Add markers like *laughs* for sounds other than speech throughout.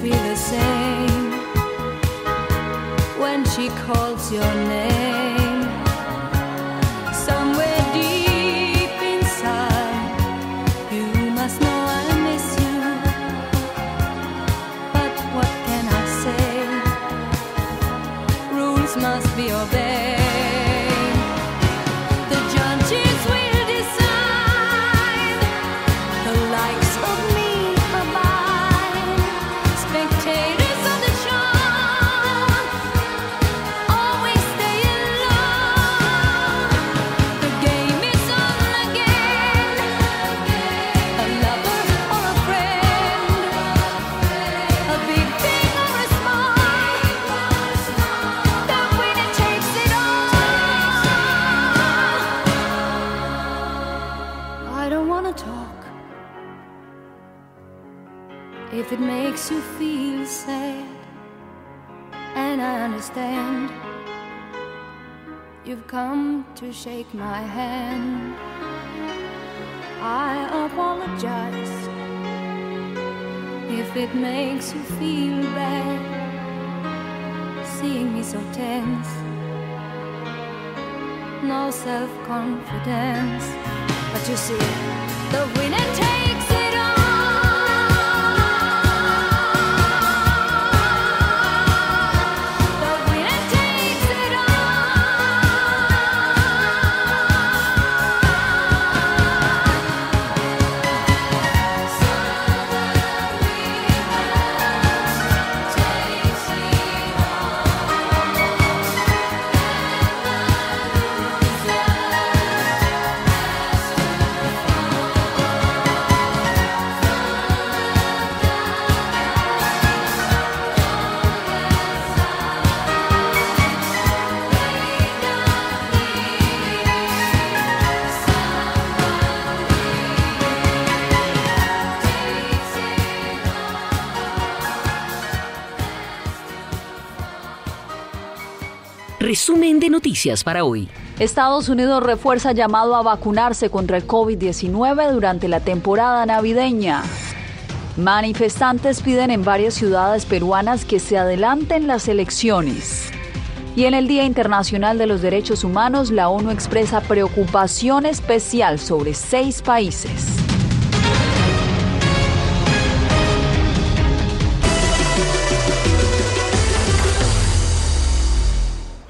Feel the same when she calls your name? Shake my hand. I apologize if it makes you feel bad, seeing me so tense. No self confidence, but you see, the winner takes resumen de noticias para hoy. Estados Unidos refuerza llamado a vacunarse contra el COVID-19 durante la temporada navideña. Manifestantes piden en varias ciudades peruanas que se adelanten las elecciones. Y en el Día Internacional de los Derechos Humanos, la ONU expresa preocupación especial sobre seis países.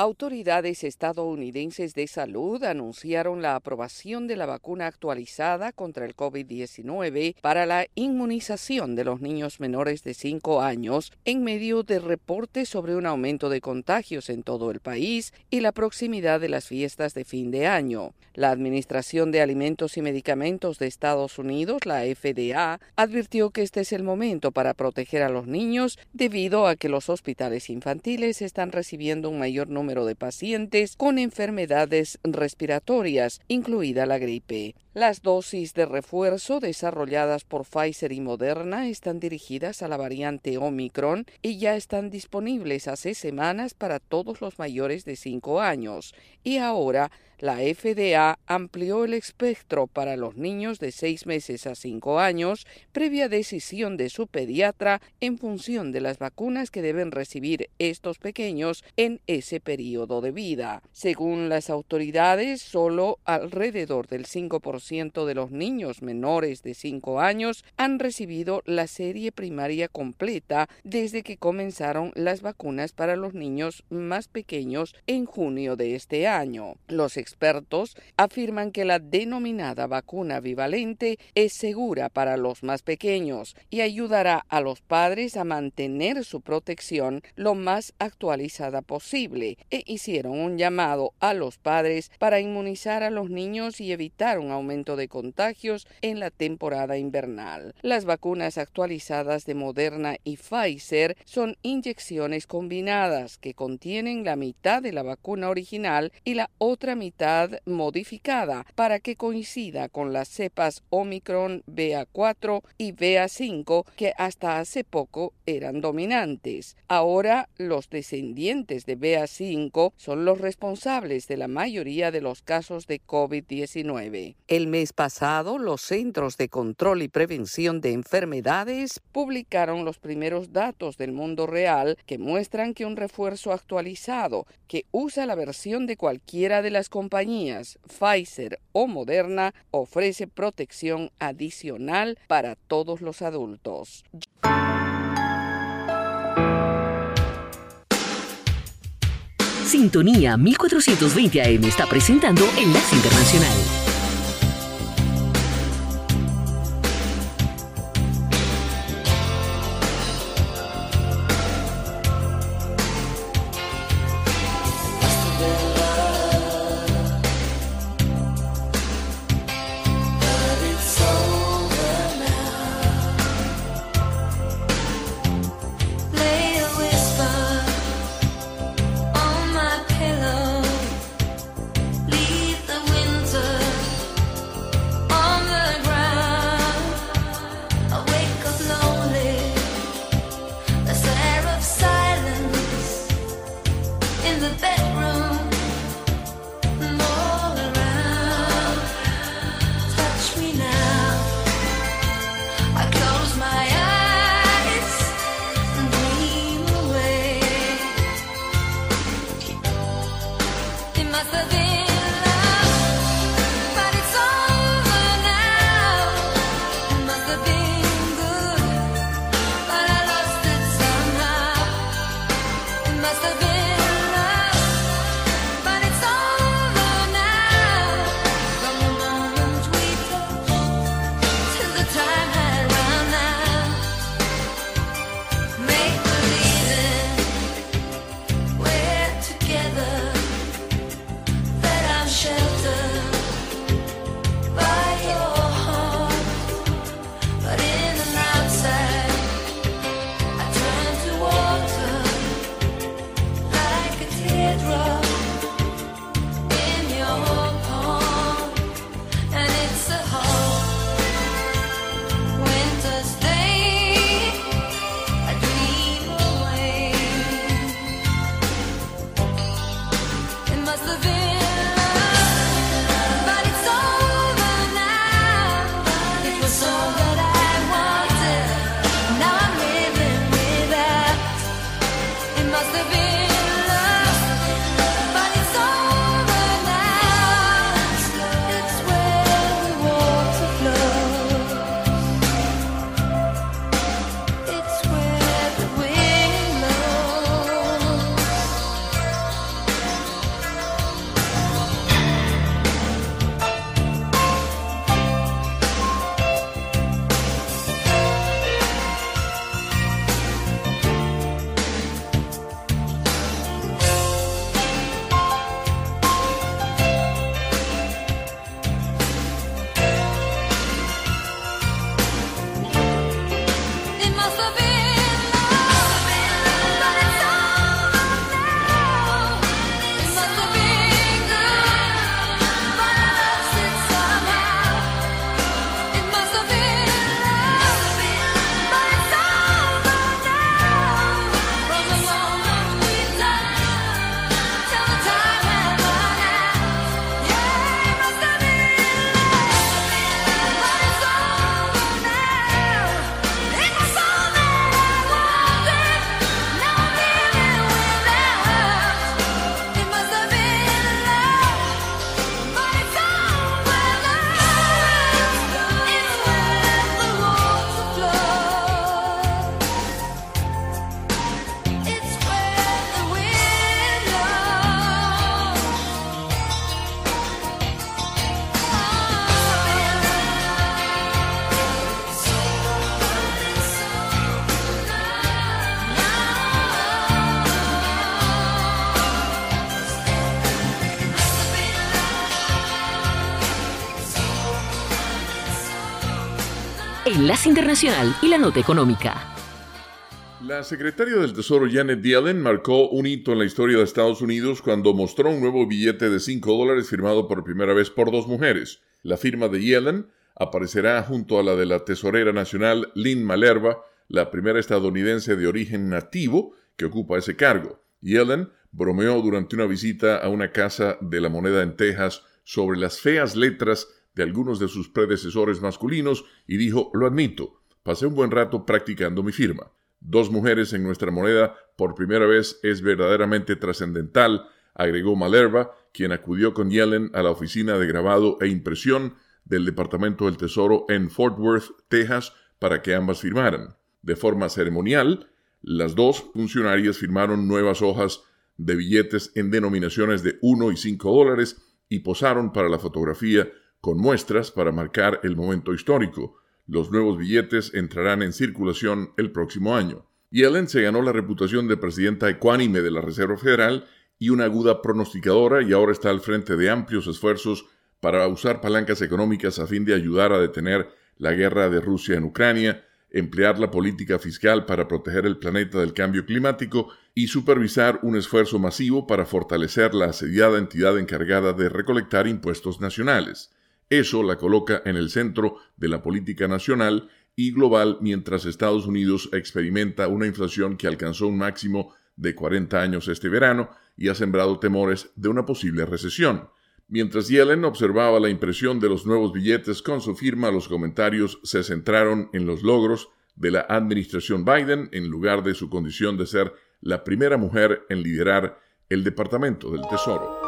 Autoridades estadounidenses de salud anunciaron la aprobación de la vacuna actualizada contra el COVID-19 para la inmunización de los niños menores de 5 años en medio de reportes sobre un aumento de contagios en todo el país y la proximidad de las fiestas de fin de año. La Administración de Alimentos y Medicamentos de Estados Unidos, la FDA, advirtió que este es el momento para proteger a los niños debido a que los hospitales infantiles están recibiendo un mayor número de pacientes con enfermedades respiratorias, incluida la gripe. Las dosis de refuerzo desarrolladas por Pfizer y Moderna están dirigidas a la variante Omicron y ya están disponibles hace semanas para todos los mayores de 5 años. Y ahora la FDA amplió el espectro para los niños de 6 meses a 5 años, previa decisión de su pediatra en función de las vacunas que deben recibir estos pequeños en ese periodo de vida. Según las autoridades, solo alrededor del 5% de los niños menores de 5 años han recibido la serie primaria completa desde que comenzaron las vacunas para los niños más pequeños en junio de este año. Los expertos afirman que la denominada vacuna bivalente es segura para los más pequeños y ayudará a los padres a mantener su protección lo más actualizada posible e hicieron un llamado a los padres para inmunizar a los niños y evitar un aumento de contagios en la temporada invernal. Las vacunas actualizadas de Moderna y Pfizer son inyecciones combinadas que contienen la mitad de la vacuna original y la otra mitad modificada para que coincida con las cepas Omicron BA4 y BA5 que hasta hace poco eran dominantes. Ahora los descendientes de BA5 son los responsables de la mayoría de los casos de COVID-19. El mes pasado, los Centros de Control y Prevención de Enfermedades publicaron los primeros datos del mundo real que muestran que un refuerzo actualizado que usa la versión de cualquiera de las compañías Pfizer o Moderna ofrece protección adicional para todos los adultos. Sintonía 1420 AM está presentando Enlace Internacional. Enlace Internacional y la Nota Económica. La secretaria del Tesoro Janet Yellen marcó un hito en la historia de Estados Unidos cuando mostró un nuevo billete de 5 dólares firmado por primera vez por dos mujeres. La firma de Yellen aparecerá junto a la de la tesorera nacional Lynn Malerva, la primera estadounidense de origen nativo que ocupa ese cargo. Yellen bromeó durante una visita a una casa de la moneda en Texas sobre las feas letras de algunos de sus predecesores masculinos y dijo, lo admito, pasé un buen rato practicando mi firma. Dos mujeres en nuestra moneda por primera vez es verdaderamente trascendental, agregó Malerva, quien acudió con Yellen a la oficina de grabado e impresión del Departamento del Tesoro en Fort Worth, Texas, para que ambas firmaran. De forma ceremonial, las dos funcionarias firmaron nuevas hojas de billetes en denominaciones de 1 y 5 dólares y posaron para la fotografía con muestras para marcar el momento histórico. Los nuevos billetes entrarán en circulación el próximo año. Yellen se ganó la reputación de presidenta ecuánime de la Reserva Federal y una aguda pronosticadora y ahora está al frente de amplios esfuerzos para usar palancas económicas a fin de ayudar a detener la guerra de Rusia en Ucrania, emplear la política fiscal para proteger el planeta del cambio climático y supervisar un esfuerzo masivo para fortalecer la asediada entidad encargada de recolectar impuestos nacionales. Eso la coloca en el centro de la política nacional y global mientras Estados Unidos experimenta una inflación que alcanzó un máximo de 40 años este verano y ha sembrado temores de una posible recesión. Mientras Yellen observaba la impresión de los nuevos billetes con su firma, los comentarios se centraron en los logros de la administración Biden en lugar de su condición de ser la primera mujer en liderar el Departamento del Tesoro.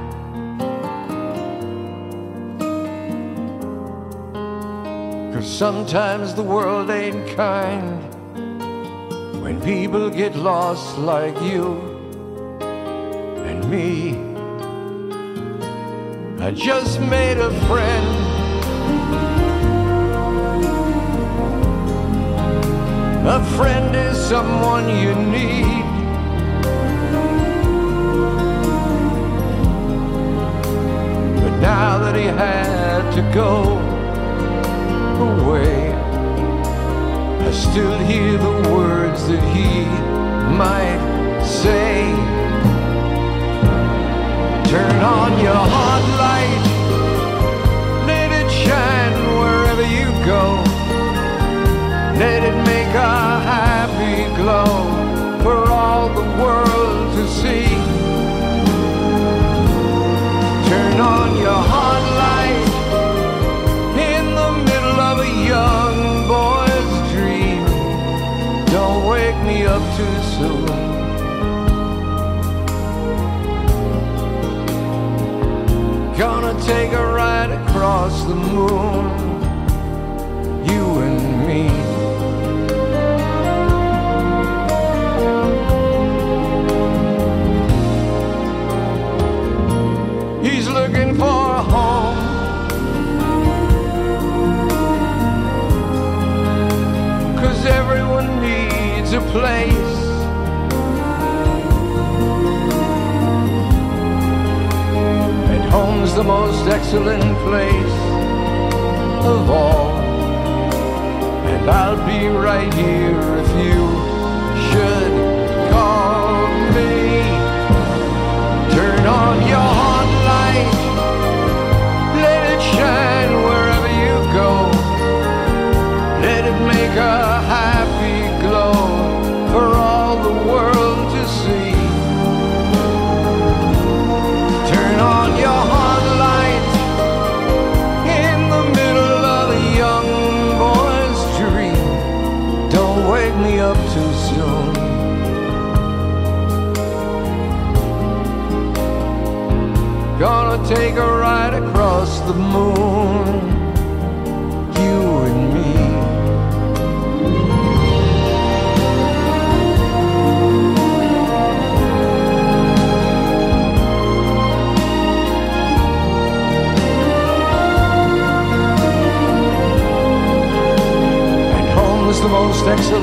Cause sometimes the world ain't kind when people get lost like you and me. I just made a friend. A friend is someone you need. But now that he had to go away, I still hear the words that he might say. Turn on your hot light, let it shine wherever you go. Let it make a too. Gonna take a ride across the moon, you and me. He's looking for a home. Cause everyone needs a place. Home's the most excellent place of all. And I'll be right here if you should call me. Turn on your the moon, you and me. And home is the most excellent.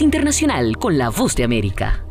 Internacional con la Voz de América.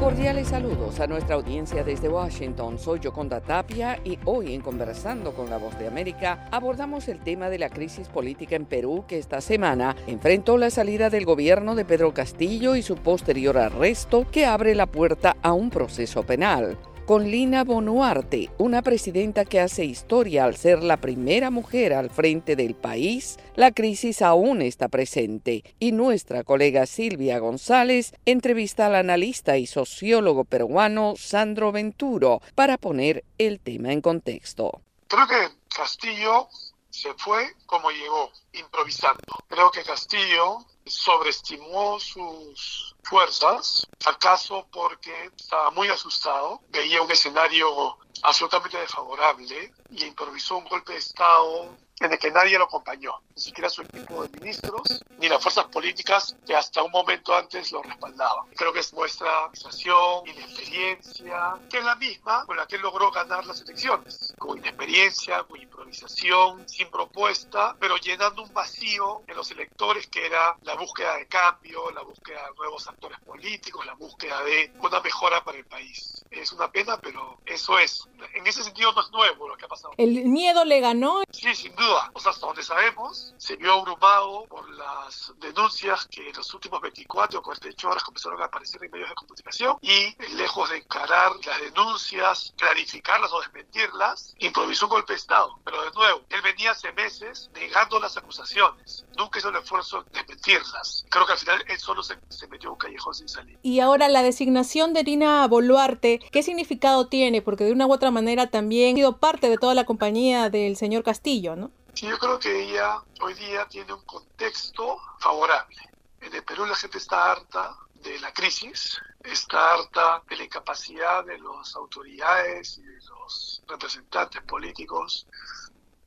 Cordiales saludos a nuestra audiencia desde Washington. Soy Yoconda Tapia y hoy en Conversando con la Voz de América abordamos el tema de la crisis política en Perú que esta semana enfrentó la salida del gobierno de Pedro Castillo y su posterior arresto que abre la puerta a un proceso penal con Lina Bonuarte, una presidenta que hace historia al ser la primera mujer al frente del país, la crisis aún está presente y nuestra colega Silvia González entrevista al analista y sociólogo peruano Sandro Venturo para poner el tema en contexto. Creo que Castillo se fue como llegó, improvisando. Creo que Castillo sobreestimó sus fuerzas, acaso porque estaba muy asustado, veía un escenario absolutamente desfavorable y improvisó un golpe de Estado en el que nadie lo acompañó, ni siquiera su equipo de ministros, ni las fuerzas políticas que hasta un momento antes lo respaldaban. Creo que es muestra organización, inexperiencia, que es la misma con la que logró ganar las elecciones, con inexperiencia, con improvisación, sin propuesta, pero llenando un vacío en los electores que era la búsqueda de cambio, la búsqueda de nuevos actores políticos, la búsqueda de una mejora para el país. Es una pena, pero eso es. En ese sentido no es nuevo lo que ha pasado. El miedo le ganó. Sí, sin duda. O sea, hasta donde sabemos, se vio abrumado por las denuncias que en los últimos 24 o 48 horas comenzaron a aparecer en medios de comunicación y lejos de encarar las denuncias, clarificarlas o desmentirlas, improvisó un golpe de Estado. Pero de nuevo, él venía hace meses negando las acusaciones. Nunca hizo el esfuerzo de desmentirlas. Creo que al final él solo se, se metió un callejón sin salir. Y ahora la designación de Irina Boluarte, ¿qué significado tiene? Porque de una u otra manera también ha sido parte de toda la compañía del señor Castillo, ¿no? Sí, yo creo que ella hoy día tiene un contexto favorable. En el Perú la gente está harta de la crisis, está harta de la incapacidad de las autoridades y de los representantes políticos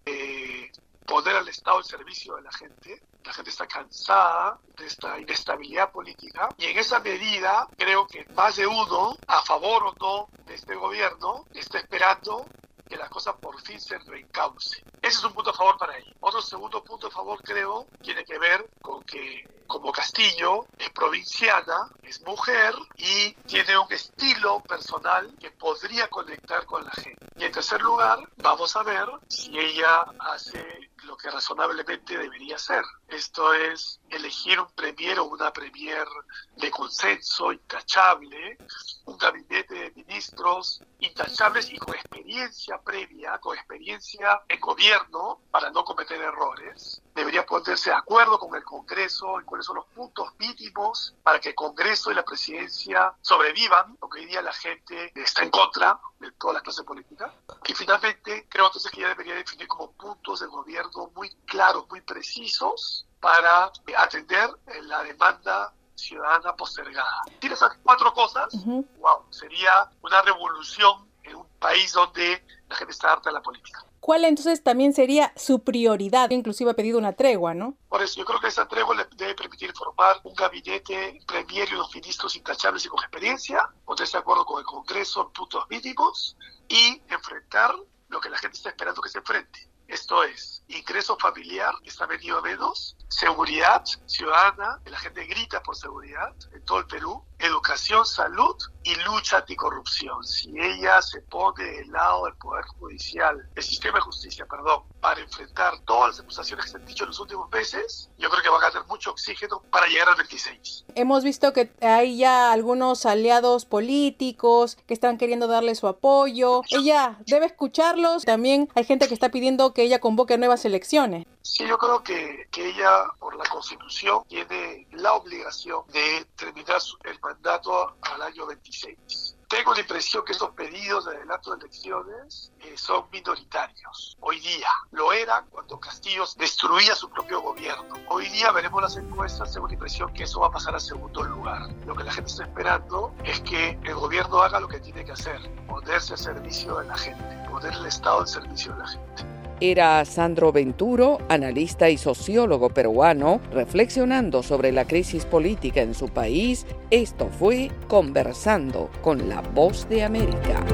de poner al Estado al servicio de la gente. La gente está cansada de esta inestabilidad política y en esa medida creo que más de uno, a favor o no de este gobierno, está esperando que la cosa por fin se reencauce. Ese es un punto a favor para ella. Otro segundo punto a favor, creo, tiene que ver con que como Castillo es provinciana, es mujer y tiene un estilo personal que podría conectar con la gente. Y en tercer lugar, vamos a ver si ella hace lo que razonablemente debería hacer. Esto es elegir un premier o una premier de consenso intachable, un gabinete de ministros intachables y con experiencia previa, con experiencia en gobierno para no cometer errores. Debería ponerse de acuerdo con el Congreso en cuáles son los puntos mínimos para que el Congreso y la presidencia sobrevivan, porque hoy día la gente está en contra de toda la clase política. Y finalmente, creo entonces que ella debería definir como puntos de gobierno muy claros, muy precisos, para atender la demanda ciudadana postergada. Tiene esas cuatro cosas, Ujú. wow, sería una revolución en un país donde la gente está harta de la política. ¿Cuál entonces también sería su prioridad? Inclusive ha pedido una tregua, ¿no? Por eso yo creo que esa tregua le debe permitir formar un gabinete premier y unos ministros intachables y con experiencia, ponerse de acuerdo con el Congreso en puntos mínimos y enfrentar lo que la gente está esperando que se enfrente. Esto es, ingreso familiar, está venido a menos, seguridad ciudadana, la gente grita por seguridad en todo el Perú, educación, salud y lucha anticorrupción. Si ella se pone del lado del Poder Judicial, del sistema de justicia, perdón, para enfrentar todas las acusaciones que se han dicho en los últimos meses, yo creo que va a ganar mucho oxígeno para llegar al 26. Hemos visto que hay ya algunos aliados políticos que están queriendo darle su apoyo. Ella debe escucharlos. También hay gente que está pidiendo que ella convoque nuevas elecciones. Sí, yo creo que, que ella, por la Constitución, tiene la obligación de terminar su- el mandato al año 26. Tengo la impresión que esos pedidos de adelanto de elecciones eh, son minoritarios. Hoy día lo eran cuando Castillo destruía su propio gobierno. Hoy día veremos las encuestas, tengo la impresión que eso va a pasar a segundo lugar. Lo que la gente está esperando es que el gobierno haga lo que tiene que hacer, ponerse al servicio de la gente, poner el Estado al servicio de la gente. Era Sandro Venturo, analista y sociólogo peruano, reflexionando sobre la crisis política en su país. Esto fue Conversando con la Voz de América.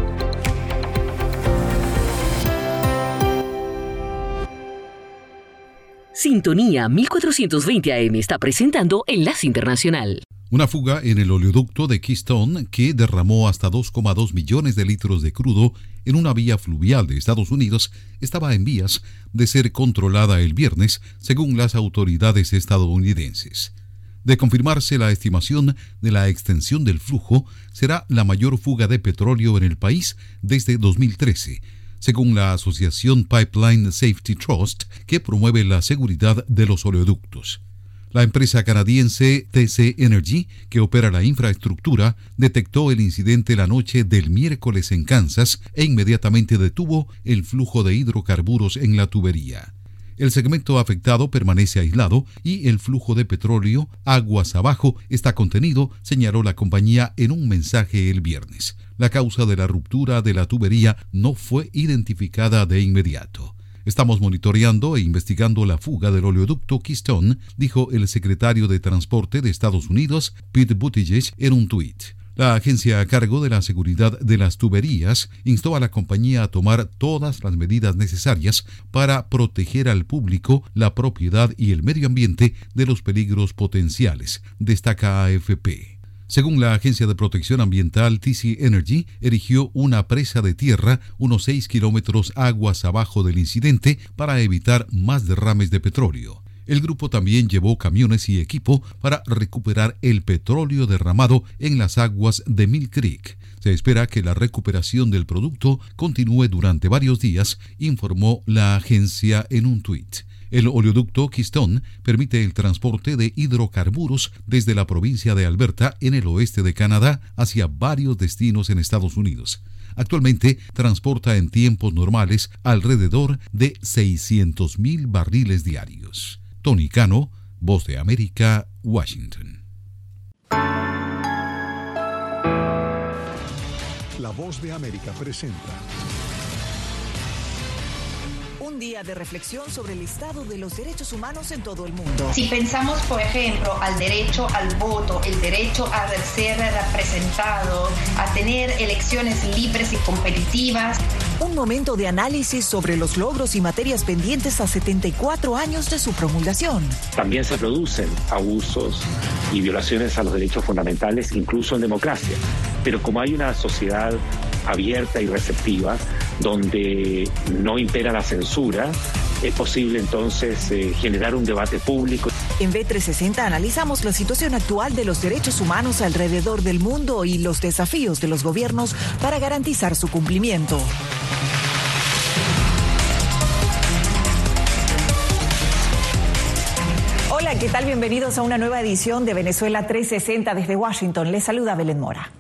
Sintonía 1420 AM está presentando Enlace Internacional. Una fuga en el oleoducto de Keystone que derramó hasta 2,2 millones de litros de crudo en una vía fluvial de Estados Unidos estaba en vías de ser controlada el viernes, según las autoridades estadounidenses. De confirmarse la estimación de la extensión del flujo, será la mayor fuga de petróleo en el país desde 2013, según la Asociación Pipeline Safety Trust, que promueve la seguridad de los oleoductos. La empresa canadiense TC Energy, que opera la infraestructura, detectó el incidente la noche del miércoles en Kansas e inmediatamente detuvo el flujo de hidrocarburos en la tubería. El segmento afectado permanece aislado y el flujo de petróleo aguas abajo está contenido, señaló la compañía en un mensaje el viernes. La causa de la ruptura de la tubería no fue identificada de inmediato. Estamos monitoreando e investigando la fuga del oleoducto Keystone, dijo el secretario de Transporte de Estados Unidos, Pete Buttigieg, en un tuit. La agencia a cargo de la seguridad de las tuberías instó a la compañía a tomar todas las medidas necesarias para proteger al público, la propiedad y el medio ambiente de los peligros potenciales, destaca AFP. Según la Agencia de Protección Ambiental TC Energy, erigió una presa de tierra unos 6 kilómetros aguas abajo del incidente para evitar más derrames de petróleo. El grupo también llevó camiones y equipo para recuperar el petróleo derramado en las aguas de Mill Creek. Se espera que la recuperación del producto continúe durante varios días, informó la agencia en un tuit. El oleoducto Keystone permite el transporte de hidrocarburos desde la provincia de Alberta en el oeste de Canadá hacia varios destinos en Estados Unidos. Actualmente transporta en tiempos normales alrededor de 600.000 barriles diarios. Tony Cano, Voz de América, Washington. La voz de América presenta. Un día de reflexión sobre el estado de los derechos humanos en todo el mundo. Si pensamos, por ejemplo, al derecho al voto, el derecho a ser representado, a tener elecciones libres y competitivas. Un momento de análisis sobre los logros y materias pendientes a 74 años de su promulgación. También se producen abusos y violaciones a los derechos fundamentales, incluso en democracia. Pero como hay una sociedad abierta y receptiva, donde no impera la censura, es posible entonces eh, generar un debate público. En B360 analizamos la situación actual de los derechos humanos alrededor del mundo y los desafíos de los gobiernos para garantizar su cumplimiento. Hola, ¿qué tal? Bienvenidos a una nueva edición de Venezuela 360 desde Washington. Les saluda Belén Mora.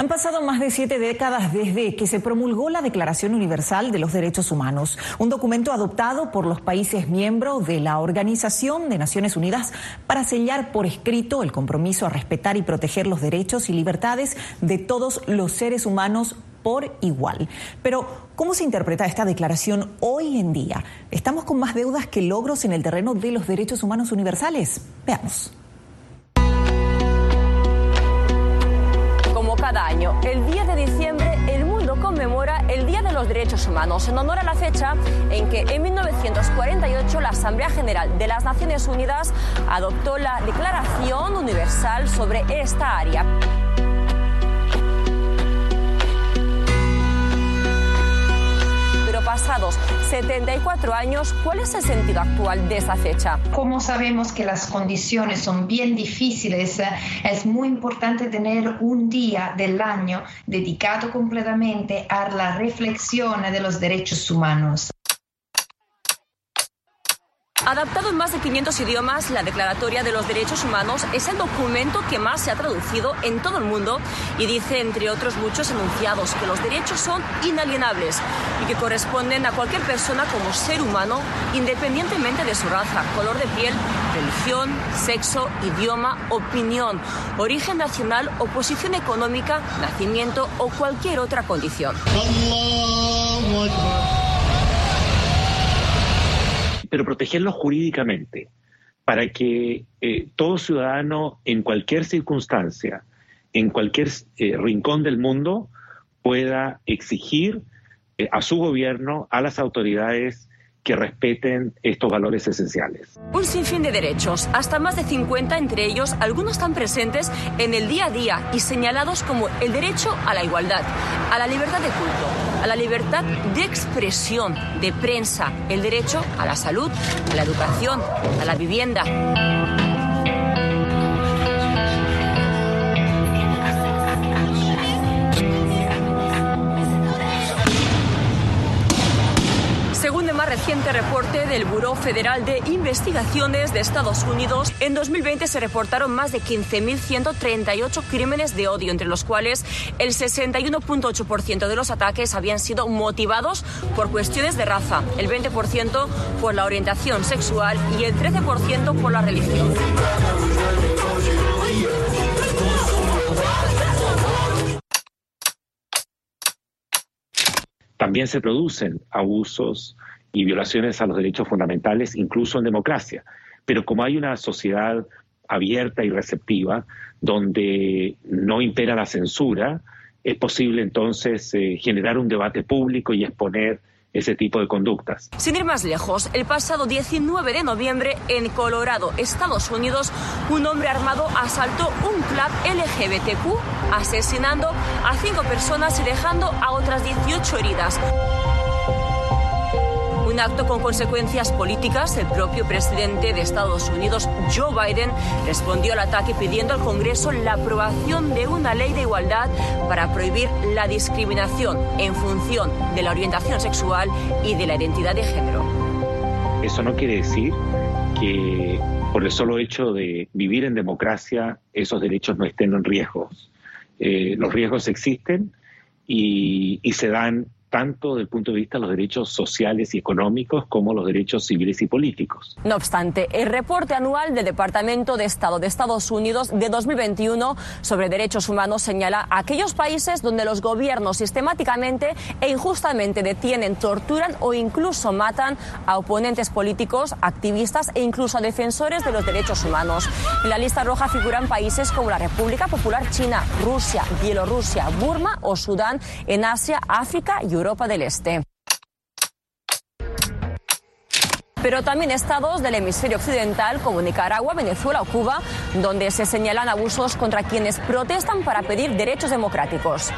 Han pasado más de siete décadas desde que se promulgó la Declaración Universal de los Derechos Humanos, un documento adoptado por los países miembros de la Organización de Naciones Unidas para sellar por escrito el compromiso a respetar y proteger los derechos y libertades de todos los seres humanos por igual. Pero, ¿cómo se interpreta esta declaración hoy en día? ¿Estamos con más deudas que logros en el terreno de los derechos humanos universales? Veamos. El 10 de diciembre el mundo conmemora el Día de los Derechos Humanos en honor a la fecha en que en 1948 la Asamblea General de las Naciones Unidas adoptó la Declaración Universal sobre esta área. Pasados 74 años, ¿cuál es el sentido actual de esa fecha? Como sabemos que las condiciones son bien difíciles, es muy importante tener un día del año dedicado completamente a la reflexión de los derechos humanos. Adaptado en más de 500 idiomas, la Declaratoria de los Derechos Humanos es el documento que más se ha traducido en todo el mundo y dice, entre otros muchos enunciados, que los derechos son inalienables y que corresponden a cualquier persona como ser humano, independientemente de su raza, color de piel, religión, sexo, idioma, opinión, origen nacional o posición económica, nacimiento o cualquier otra condición. Pero protegerlos jurídicamente para que eh, todo ciudadano en cualquier circunstancia, en cualquier eh, rincón del mundo, pueda exigir eh, a su gobierno, a las autoridades, que respeten estos valores esenciales. Un sinfín de derechos, hasta más de 50 entre ellos, algunos están presentes en el día a día y señalados como el derecho a la igualdad, a la libertad de culto, a la libertad de expresión, de prensa, el derecho a la salud, a la educación, a la vivienda. Reciente reporte del Buró Federal de Investigaciones de Estados Unidos, en 2020 se reportaron más de 15.138 crímenes de odio, entre los cuales el 61.8% de los ataques habían sido motivados por cuestiones de raza, el 20% por la orientación sexual y el 13% por la religión. También se producen abusos y violaciones a los derechos fundamentales, incluso en democracia. Pero como hay una sociedad abierta y receptiva, donde no impera la censura, es posible entonces eh, generar un debate público y exponer ese tipo de conductas. Sin ir más lejos, el pasado 19 de noviembre en Colorado, Estados Unidos, un hombre armado asaltó un club LGBTQ, asesinando a cinco personas y dejando a otras 18 heridas. Un acto con consecuencias políticas, el propio presidente de Estados Unidos, Joe Biden, respondió al ataque pidiendo al Congreso la aprobación de una ley de igualdad para prohibir la discriminación en función de la orientación sexual y de la identidad de género. Eso no quiere decir que por el solo hecho de vivir en democracia esos derechos no estén en riesgos. Eh, los riesgos existen y, y se dan tanto desde el punto de vista de los derechos sociales y económicos como los derechos civiles y políticos. No obstante, el reporte anual del Departamento de Estado de Estados Unidos de 2021 sobre derechos humanos señala aquellos países donde los gobiernos sistemáticamente e injustamente detienen, torturan o incluso matan a oponentes políticos, activistas e incluso a defensores de los derechos humanos. En la lista roja figuran países como la República Popular China, Rusia, Bielorrusia, Burma o Sudán en Asia, África y Europa del Este. Pero también estados del hemisferio occidental como Nicaragua, Venezuela o Cuba, donde se señalan abusos contra quienes protestan para pedir derechos democráticos.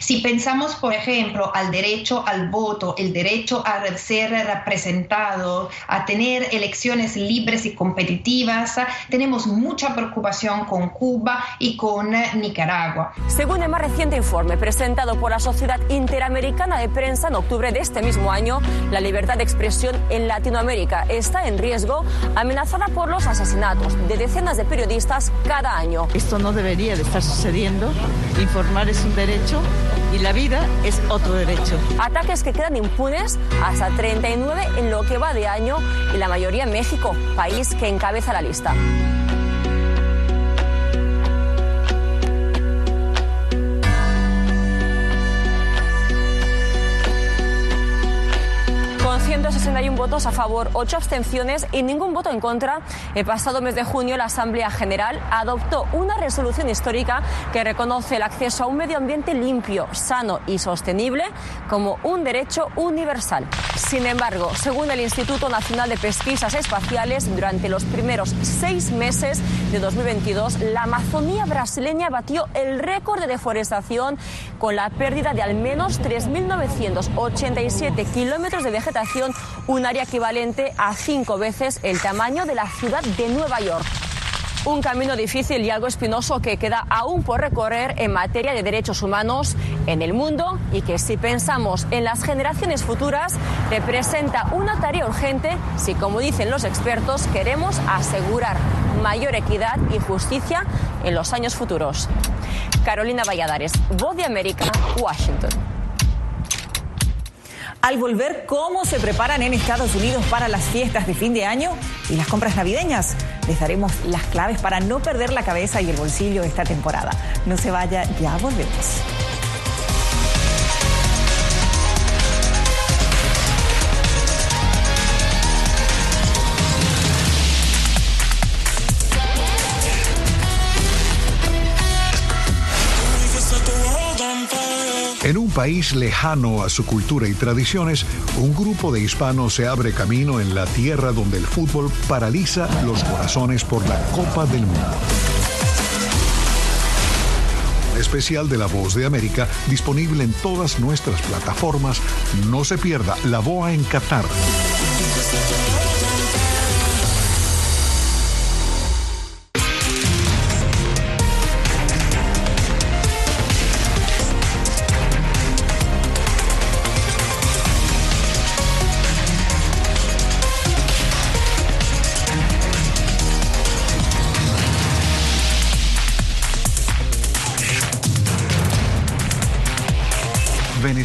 Si pensamos, por ejemplo, al derecho al voto, el derecho a ser representado, a tener elecciones libres y competitivas, tenemos mucha preocupación con Cuba y con Nicaragua. Según el más reciente informe presentado por la Sociedad Interamericana de Prensa en octubre de este mismo año, la libertad de expresión en Latinoamérica Está en riesgo, amenazada por los asesinatos de decenas de periodistas cada año. Esto no debería de estar sucediendo. Informar es un derecho y la vida es otro derecho. Ataques que quedan impunes hasta 39 en lo que va de año y la mayoría en México, país que encabeza la lista. 161 votos a favor, 8 abstenciones y ningún voto en contra, el pasado mes de junio la Asamblea General adoptó una resolución histórica que reconoce el acceso a un medio ambiente limpio, sano y sostenible como un derecho universal. Sin embargo, según el Instituto Nacional de Pesquisas Espaciales, durante los primeros seis meses de 2022, la Amazonía brasileña batió el récord de deforestación con la pérdida de al menos 3.987 kilómetros de vegetación, un área equivalente a cinco veces el tamaño de la ciudad de Nueva York. Un camino difícil y algo espinoso que queda aún por recorrer en materia de derechos humanos en el mundo y que si pensamos en las generaciones futuras representa una tarea urgente si, como dicen los expertos, queremos asegurar mayor equidad y justicia en los años futuros. Carolina Valladares, Voz de América, Washington. Al volver, ¿cómo se preparan en Estados Unidos para las fiestas de fin de año y las compras navideñas? Les daremos las claves para no perder la cabeza y el bolsillo esta temporada. No se vaya, ya volvemos. En un país lejano a su cultura y tradiciones, un grupo de hispanos se abre camino en la tierra donde el fútbol paraliza los corazones por la Copa del Mundo. Especial de La Voz de América, disponible en todas nuestras plataformas. No se pierda La Boa en Qatar.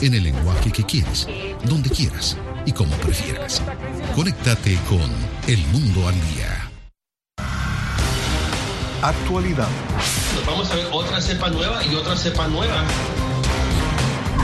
en el lenguaje que quieres, donde quieras y como prefieras. Conéctate con El Mundo al Día. Actualidad, Nos vamos a ver otra cepa nueva y otra cepa nueva.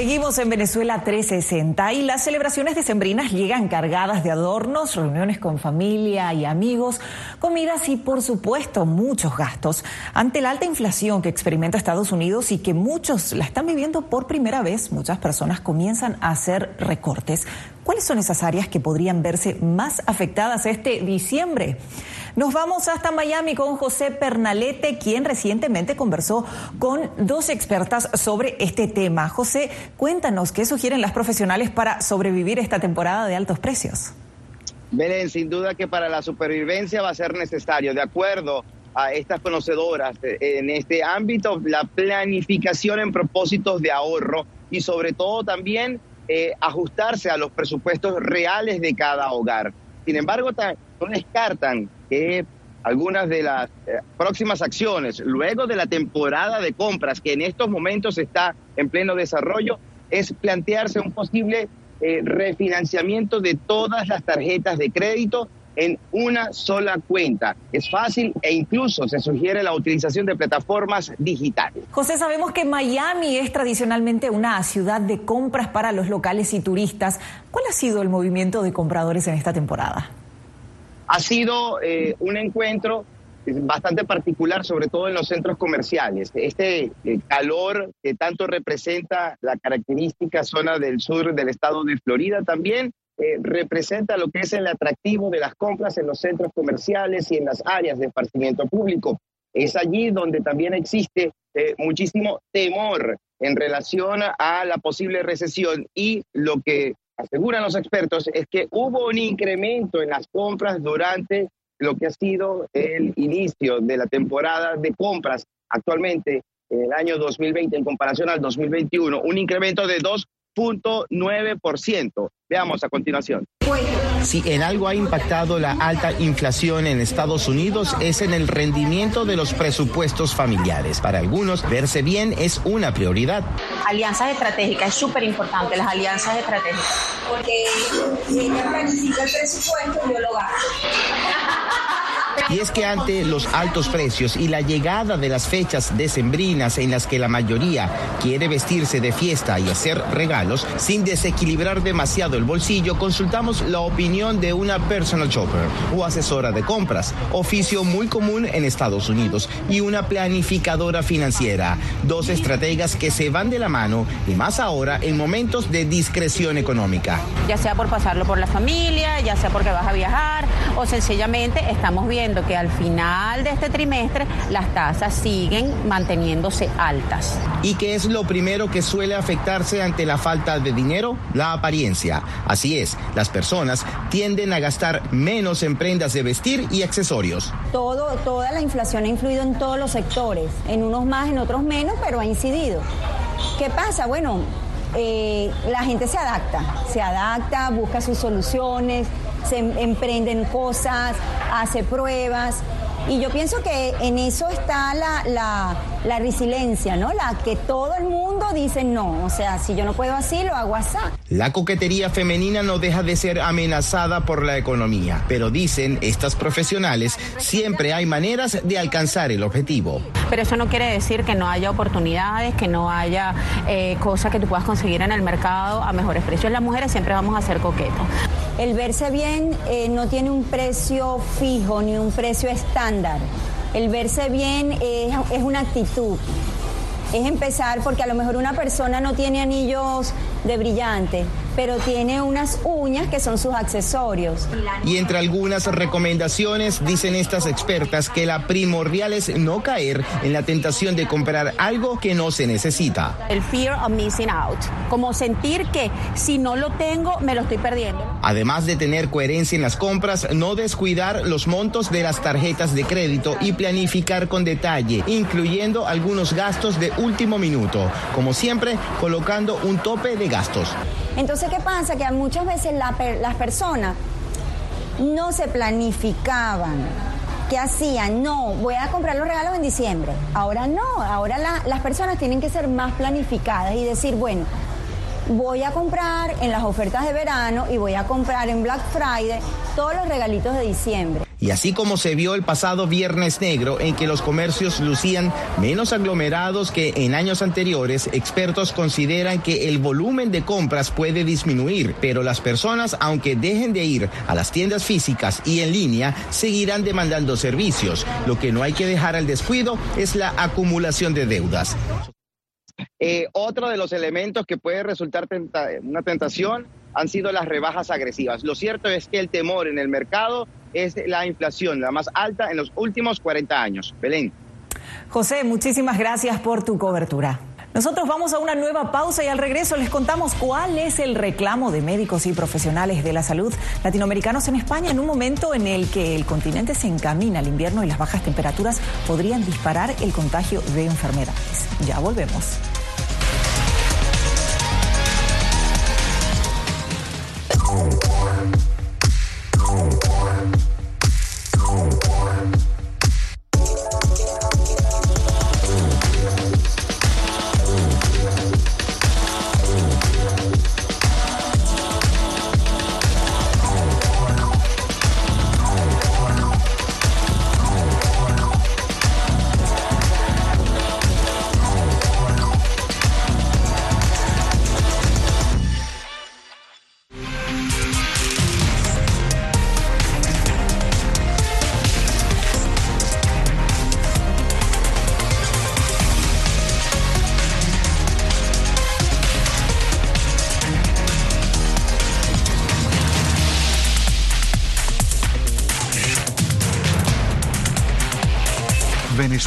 Seguimos en Venezuela 360 y las celebraciones decembrinas llegan cargadas de adornos, reuniones con familia y amigos, comidas y por supuesto muchos gastos. Ante la alta inflación que experimenta Estados Unidos y que muchos la están viviendo por primera vez, muchas personas comienzan a hacer recortes. ¿Cuáles son esas áreas que podrían verse más afectadas este diciembre? Nos vamos hasta Miami con José Pernalete, quien recientemente conversó con dos expertas sobre este tema. José, cuéntanos qué sugieren las profesionales para sobrevivir esta temporada de altos precios. Belén, sin duda que para la supervivencia va a ser necesario, de acuerdo a estas conocedoras eh, en este ámbito, la planificación en propósitos de ahorro y sobre todo también eh, ajustarse a los presupuestos reales de cada hogar. Sin embargo, no descartan que algunas de las eh, próximas acciones, luego de la temporada de compras que en estos momentos está en pleno desarrollo, es plantearse un posible eh, refinanciamiento de todas las tarjetas de crédito en una sola cuenta. Es fácil e incluso se sugiere la utilización de plataformas digitales. José, sabemos que Miami es tradicionalmente una ciudad de compras para los locales y turistas. ¿Cuál ha sido el movimiento de compradores en esta temporada? Ha sido eh, un encuentro bastante particular, sobre todo en los centros comerciales. Este eh, calor que tanto representa la característica zona del sur del estado de Florida también eh, representa lo que es el atractivo de las compras en los centros comerciales y en las áreas de esparcimiento público. Es allí donde también existe eh, muchísimo temor en relación a la posible recesión y lo que aseguran los expertos es que hubo un incremento en las compras durante lo que ha sido el inicio de la temporada de compras actualmente en el año 2020 en comparación al 2021, un incremento de 2.9%. Veamos a continuación. Si en algo ha impactado la alta inflación en Estados Unidos es en el rendimiento de los presupuestos familiares. Para algunos, verse bien es una prioridad. Alianzas estratégicas, es súper importante las alianzas estratégicas. Porque si ella planifica el presupuesto, yo lo gasto. *laughs* Y es que ante los altos precios y la llegada de las fechas decembrinas en las que la mayoría quiere vestirse de fiesta y hacer regalos sin desequilibrar demasiado el bolsillo, consultamos la opinión de una personal shopper o asesora de compras, oficio muy común en Estados Unidos, y una planificadora financiera, dos estrategas que se van de la mano y más ahora en momentos de discreción económica. Ya sea por pasarlo por la familia, ya sea porque vas a viajar o sencillamente estamos viendo que al final de este trimestre las tasas siguen manteniéndose altas. ¿Y qué es lo primero que suele afectarse ante la falta de dinero? La apariencia. Así es, las personas tienden a gastar menos en prendas de vestir y accesorios. Todo, toda la inflación ha influido en todos los sectores, en unos más, en otros menos, pero ha incidido. ¿Qué pasa? Bueno, eh, la gente se adapta, se adapta, busca sus soluciones, se em, emprenden cosas, hace pruebas. Y yo pienso que en eso está la, la, la, resiliencia, ¿no? La que todo el mundo dice no. O sea, si yo no puedo así, lo hago así. La coquetería femenina no deja de ser amenazada por la economía, pero dicen estas profesionales, siempre hay maneras de alcanzar el objetivo. Pero eso no quiere decir que no haya oportunidades, que no haya eh, cosas que tú puedas conseguir en el mercado a mejores precios. Las mujeres siempre vamos a ser coquetos. El verse bien eh, no tiene un precio fijo ni un precio estándar. El verse bien es, una actitud. Es empezar porque a lo mejor una persona no tiene anillos de brillante, pero tiene unas uñas que son sus accesorios. Y entre algunas recomendaciones dicen estas expertas que la primordial es no caer en la tentación de comprar algo que no se necesita. El fear of missing out, como sentir que si no lo tengo me lo estoy perdiendo. Además de tener coherencia en las compras, no descuidar los montos de las tarjetas de crédito y planificar con detalle, incluyendo algunos gastos de último minuto, como siempre colocando un tope de gastos. Entonces, ¿qué pasa? Que muchas veces las personas no se planificaban. ¿Qué hacían? No, voy a comprar los regalos en diciembre. Ahora no, ahora las personas tienen que ser más planificadas y decir, bueno, voy a comprar en las ofertas de verano y voy a comprar en Black Friday todos los regalitos de diciembre. Y así como se vio el pasado Viernes Negro en que los comercios lucían menos aglomerados que en años anteriores, expertos consideran que el volumen de compras puede disminuir, pero las personas, aunque dejen de ir a las tiendas físicas y en línea, seguirán demandando servicios. Lo que no hay que dejar al descuido es la acumulación de deudas. Eh, otro de los elementos que puede resultar una tentación han sido las rebajas agresivas. Lo cierto es que el temor en el mercado es la inflación, la más alta en los últimos 40 años. Belén. José, muchísimas gracias por tu cobertura. Nosotros vamos a una nueva pausa y al regreso les contamos cuál es el reclamo de médicos y profesionales de la salud latinoamericanos en España en un momento en el que el continente se encamina al invierno y las bajas temperaturas podrían disparar el contagio de enfermedades. Ya volvemos.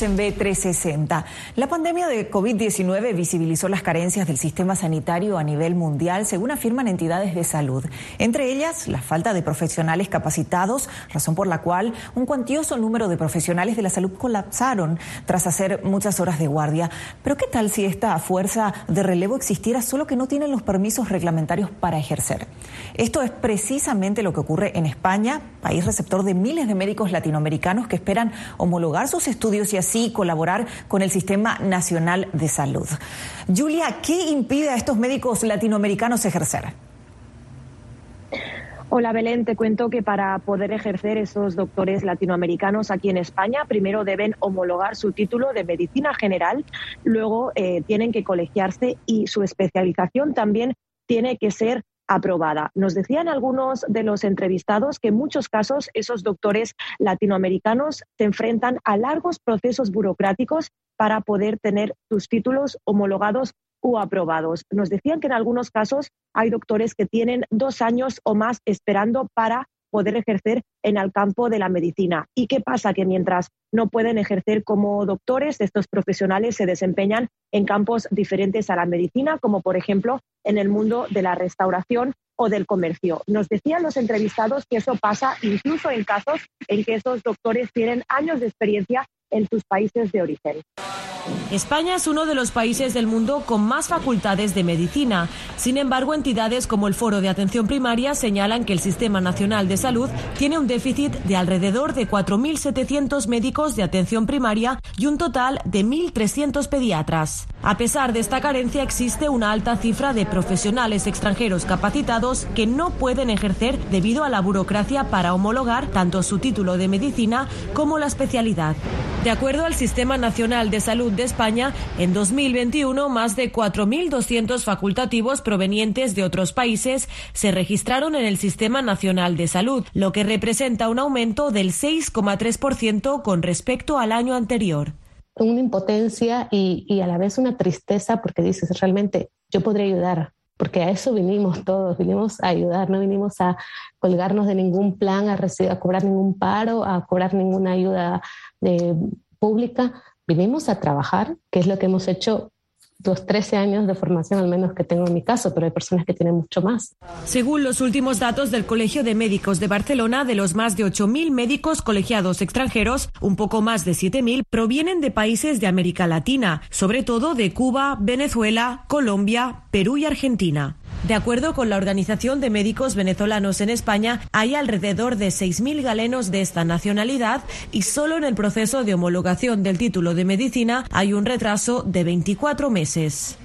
En B360. La pandemia de COVID-19 visibilizó las carencias del sistema sanitario a nivel mundial, según afirman entidades de salud. Entre ellas, la falta de profesionales capacitados, razón por la cual un cuantioso número de profesionales de la salud colapsaron tras hacer muchas horas de guardia. Pero ¿qué tal si esta fuerza de relevo existiera solo que no tienen los permisos reglamentarios para ejercer? Esto es precisamente lo que ocurre en España, país receptor de miles de médicos latinoamericanos que esperan homologar sus estudios y así colaborar con el Sistema Nacional de Salud. Julia, ¿qué impide a estos médicos latinoamericanos ejercer? Hola Belén, te cuento que para poder ejercer esos doctores latinoamericanos aquí en España, primero deben homologar su título de medicina general, luego eh, tienen que colegiarse y su especialización también tiene que ser aprobada. Nos decían algunos de los entrevistados que en muchos casos esos doctores latinoamericanos se enfrentan a largos procesos burocráticos para poder tener sus títulos homologados o aprobados. Nos decían que en algunos casos hay doctores que tienen dos años o más esperando para poder ejercer en el campo de la medicina. ¿Y qué pasa? Que mientras no pueden ejercer como doctores, estos profesionales se desempeñan en campos diferentes a la medicina, como por ejemplo en el mundo de la restauración o del comercio. Nos decían los entrevistados que eso pasa incluso en casos en que esos doctores tienen años de experiencia en sus países de origen. España es uno de los países del mundo con más facultades de medicina. Sin embargo, entidades como el Foro de Atención Primaria señalan que el Sistema Nacional de Salud tiene un déficit de alrededor de 4.700 médicos de atención primaria y un total de 1.300 pediatras. A pesar de esta carencia, existe una alta cifra de profesionales extranjeros capacitados que no pueden ejercer debido a la burocracia para homologar tanto su título de medicina como la especialidad. De acuerdo al Sistema Nacional de Salud de España, en 2021 más de 4.200 facultativos provenientes de otros países se registraron en el Sistema Nacional de Salud, lo que representa un aumento del 6,3% con respecto al año anterior. Una impotencia y, a la vez una tristeza porque dices, realmente yo podría ayudar, porque a eso vinimos todos, vinimos a ayudar, no vinimos a colgarnos de ningún plan, a, recibir, a cobrar ningún paro, a cobrar ninguna ayuda de, pública, vinimos a trabajar, que es lo que hemos hecho los 13 años de formación al menos que tengo en mi caso, pero hay personas que tienen mucho más. Según los últimos datos del Colegio de Médicos de Barcelona, de los más de 8.000 médicos colegiados extranjeros, un poco más de 7.000 provienen de países de América Latina, sobre todo de Cuba, Venezuela, Colombia, Perú y Argentina. De acuerdo con la Organización de Médicos Venezolanos en España, hay alrededor de 6.000 galenos de esta nacionalidad y solo en el proceso de homologación del título de medicina hay un retraso de 24 meses.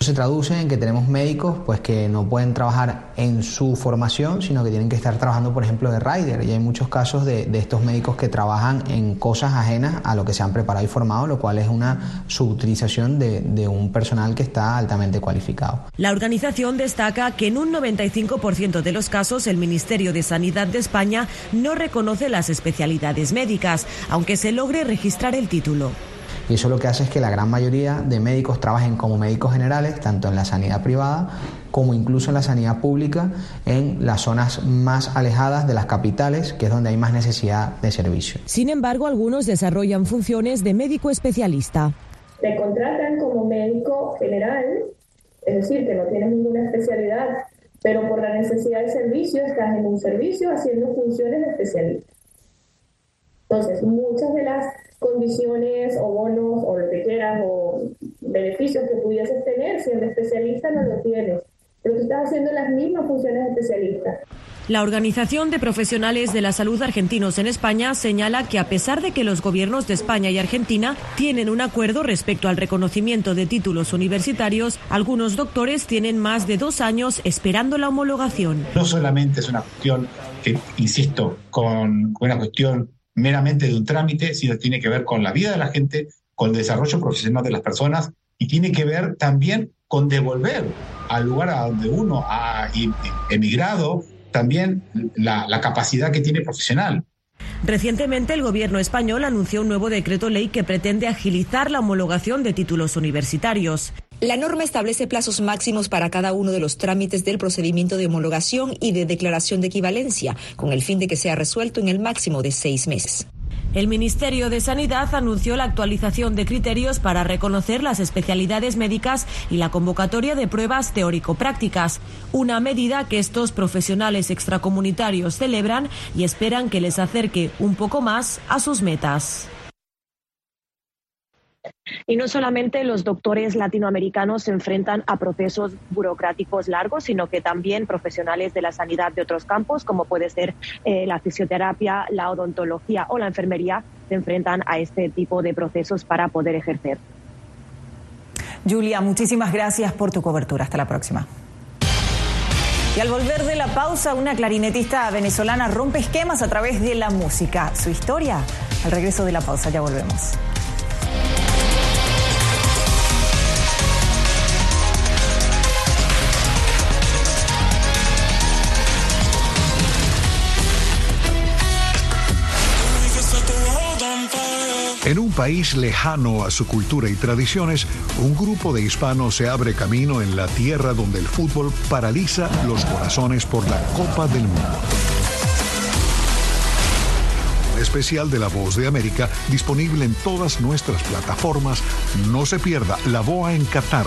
Se traduce en que tenemos médicos pues, que no pueden trabajar en su formación, sino que tienen que estar trabajando, por ejemplo, de rider. Y hay muchos casos de, estos médicos que trabajan en cosas ajenas a lo que se han preparado y formado, lo cual es una subutilización de, de un personal que está altamente cualificado. La organización destaca que en un 95% de los casos el Ministerio de Sanidad de España no reconoce las especialidades médicas, aunque se logre registrar el título. Y eso lo que hace es que la gran mayoría de médicos trabajen como médicos generales, tanto en la sanidad privada como incluso en la sanidad pública en las zonas más alejadas de las capitales, que es donde hay más necesidad de servicio. Sin embargo, algunos desarrollan funciones de médico especialista. Te contratan como médico general, es decir, que no tienes ninguna especialidad, pero por la necesidad de servicio estás en un servicio haciendo funciones de especialista. Entonces, muchas de las condiciones o bonos o lo que quieras o beneficios que pudieses tener siendo especialista no lo tienes. Pero tú estás haciendo las mismas funciones de especialista. La Organización de Profesionales de la Salud Argentinos en España señala que a pesar de que los gobiernos de España y Argentina tienen un acuerdo respecto al reconocimiento de títulos universitarios, algunos doctores tienen más de dos años esperando la homologación. No solamente es una cuestión que, insisto, con una cuestión meramente de un trámite, sino tiene que ver con la vida de la gente, con el desarrollo profesional de las personas y tiene que ver también con devolver al lugar a donde uno ha emigrado también la, la capacidad que tiene profesional. Recientemente el gobierno español anunció un nuevo decreto ley que pretende agilizar la homologación de títulos universitarios. La norma establece plazos máximos para cada uno de los trámites del procedimiento de homologación y de declaración de equivalencia, con el fin de que sea resuelto en el máximo de seis meses. El Ministerio de Sanidad anunció la actualización de criterios para reconocer las especialidades médicas y la convocatoria de pruebas teórico-prácticas, una medida que estos profesionales extracomunitarios celebran y esperan que les acerque un poco más a sus metas. Y no solamente los doctores latinoamericanos se enfrentan a procesos burocráticos largos, sino que también profesionales de la sanidad de otros campos, como puede ser eh, la fisioterapia, la odontología o la enfermería, se enfrentan a este tipo de procesos para poder ejercer. Julia, muchísimas gracias por tu cobertura. Hasta la próxima. Y al volver de la pausa, una clarinetista venezolana rompe esquemas a través de la música. Su historia, al regreso de la pausa, ya volvemos. En un país lejano a su cultura y tradiciones, un grupo de hispanos se abre camino en la tierra donde el fútbol paraliza los corazones por la Copa del Mundo. especial de La Voz de América disponible en todas nuestras plataformas. No se pierda La Boa en Qatar.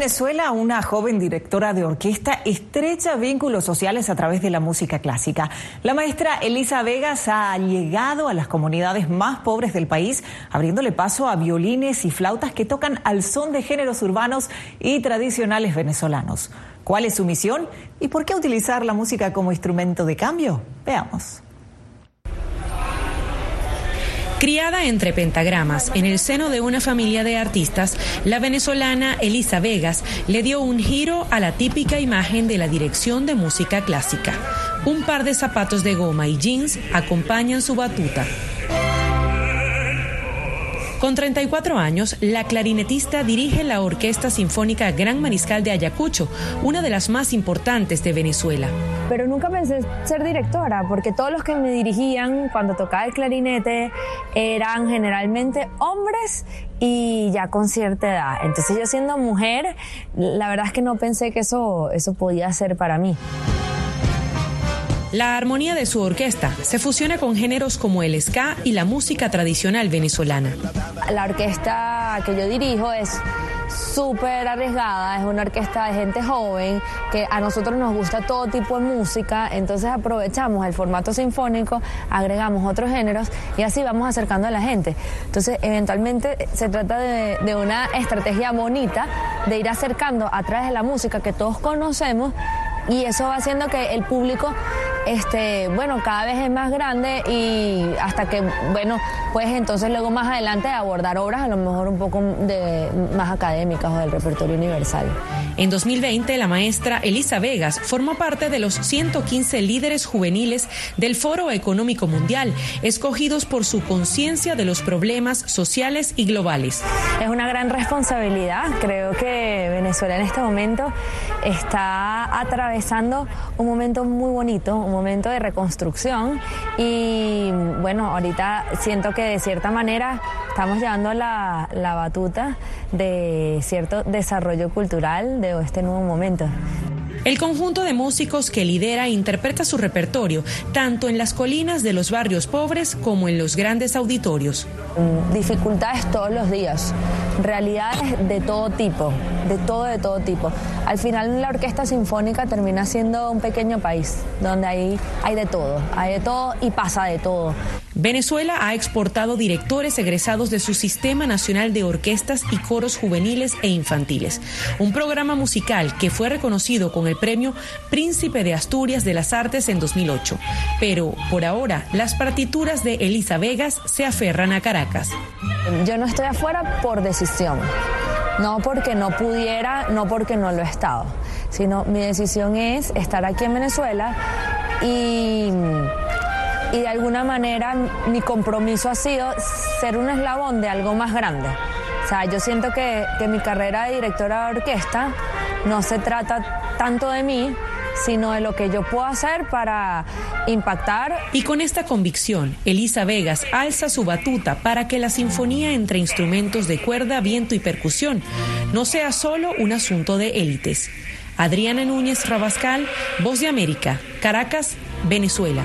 Venezuela, una joven directora de orquesta estrecha vínculos sociales a través de la música clásica. La maestra Elisa Vegas ha llegado a las comunidades más pobres del país, abriéndole paso a violines y flautas que tocan al son de géneros urbanos y tradicionales venezolanos. ¿Cuál es su misión y por qué utilizar la música como instrumento de cambio? Veamos. Criada entre pentagramas en el seno de una familia de artistas, la venezolana Elisa Vegas le dio un giro a la típica imagen de la dirección de música clásica. Un par de zapatos de goma y jeans acompañan su batuta. Con 34 años, la clarinetista dirige la Orquesta Sinfónica Gran Mariscal de Ayacucho, una de las más importantes de Venezuela. Pero nunca pensé ser directora, porque todos los que me dirigían cuando tocaba el clarinete eran generalmente hombres y ya con cierta edad. Entonces yo siendo mujer, la verdad es que no pensé que eso, eso podía ser para mí. La armonía de su orquesta se fusiona con géneros como el ska y la música tradicional venezolana. La orquesta que yo dirijo es súper arriesgada, es una orquesta de gente joven, que a nosotros nos gusta todo tipo de música, entonces aprovechamos el formato sinfónico, agregamos otros géneros y así vamos acercando a la gente. Entonces, eventualmente se trata de, de una estrategia bonita de ir acercando a través de la música que todos conocemos y eso va haciendo que el público este, bueno, cada vez es más grande y hasta que, bueno, pues entonces luego más adelante abordar obras a lo mejor un poco de, más académicas o del repertorio universal. En 2020, la maestra Elisa Vegas formó parte de los 115 líderes juveniles del Foro Económico Mundial, escogidos por su conciencia de los problemas sociales y globales. Es una gran responsabilidad. Creo que Venezuela en este momento está atravesando un momento muy bonito, un momento de reconstrucción y bueno, ahorita siento que de cierta manera estamos llevando la, la batuta de cierto desarrollo cultural de este nuevo momento. El conjunto de músicos que lidera interpreta su repertorio tanto en las colinas de los barrios pobres como en los grandes auditorios. Dificultades todos los días, realidades de todo tipo, de todo, de todo tipo. Al final la orquesta sinfónica termina siendo un pequeño país donde hay, hay de todo, hay de todo y pasa de todo. Venezuela ha exportado directores egresados de su Sistema Nacional de Orquestas y Coros Juveniles e Infantiles, un programa musical que fue reconocido con el premio Príncipe de Asturias de las Artes en 2008. Pero por ahora, las partituras de Elisa Vegas se aferran a Caracas. Yo no estoy afuera por decisión, no porque no pudiera, no porque no lo he estado, sino mi decisión es estar aquí en Venezuela y y de alguna manera mi compromiso ha sido ser un eslabón de algo más grande. O sea, yo siento que, que mi carrera de directora de orquesta no se trata tanto de mí, sino de lo que yo puedo hacer para impactar. Y con esta convicción, Elisa Vegas alza su batuta para que la sinfonía entre instrumentos de cuerda, viento y percusión no sea solo un asunto de élites. Adriana Núñez Rabascal, Voz de América, Caracas, Venezuela.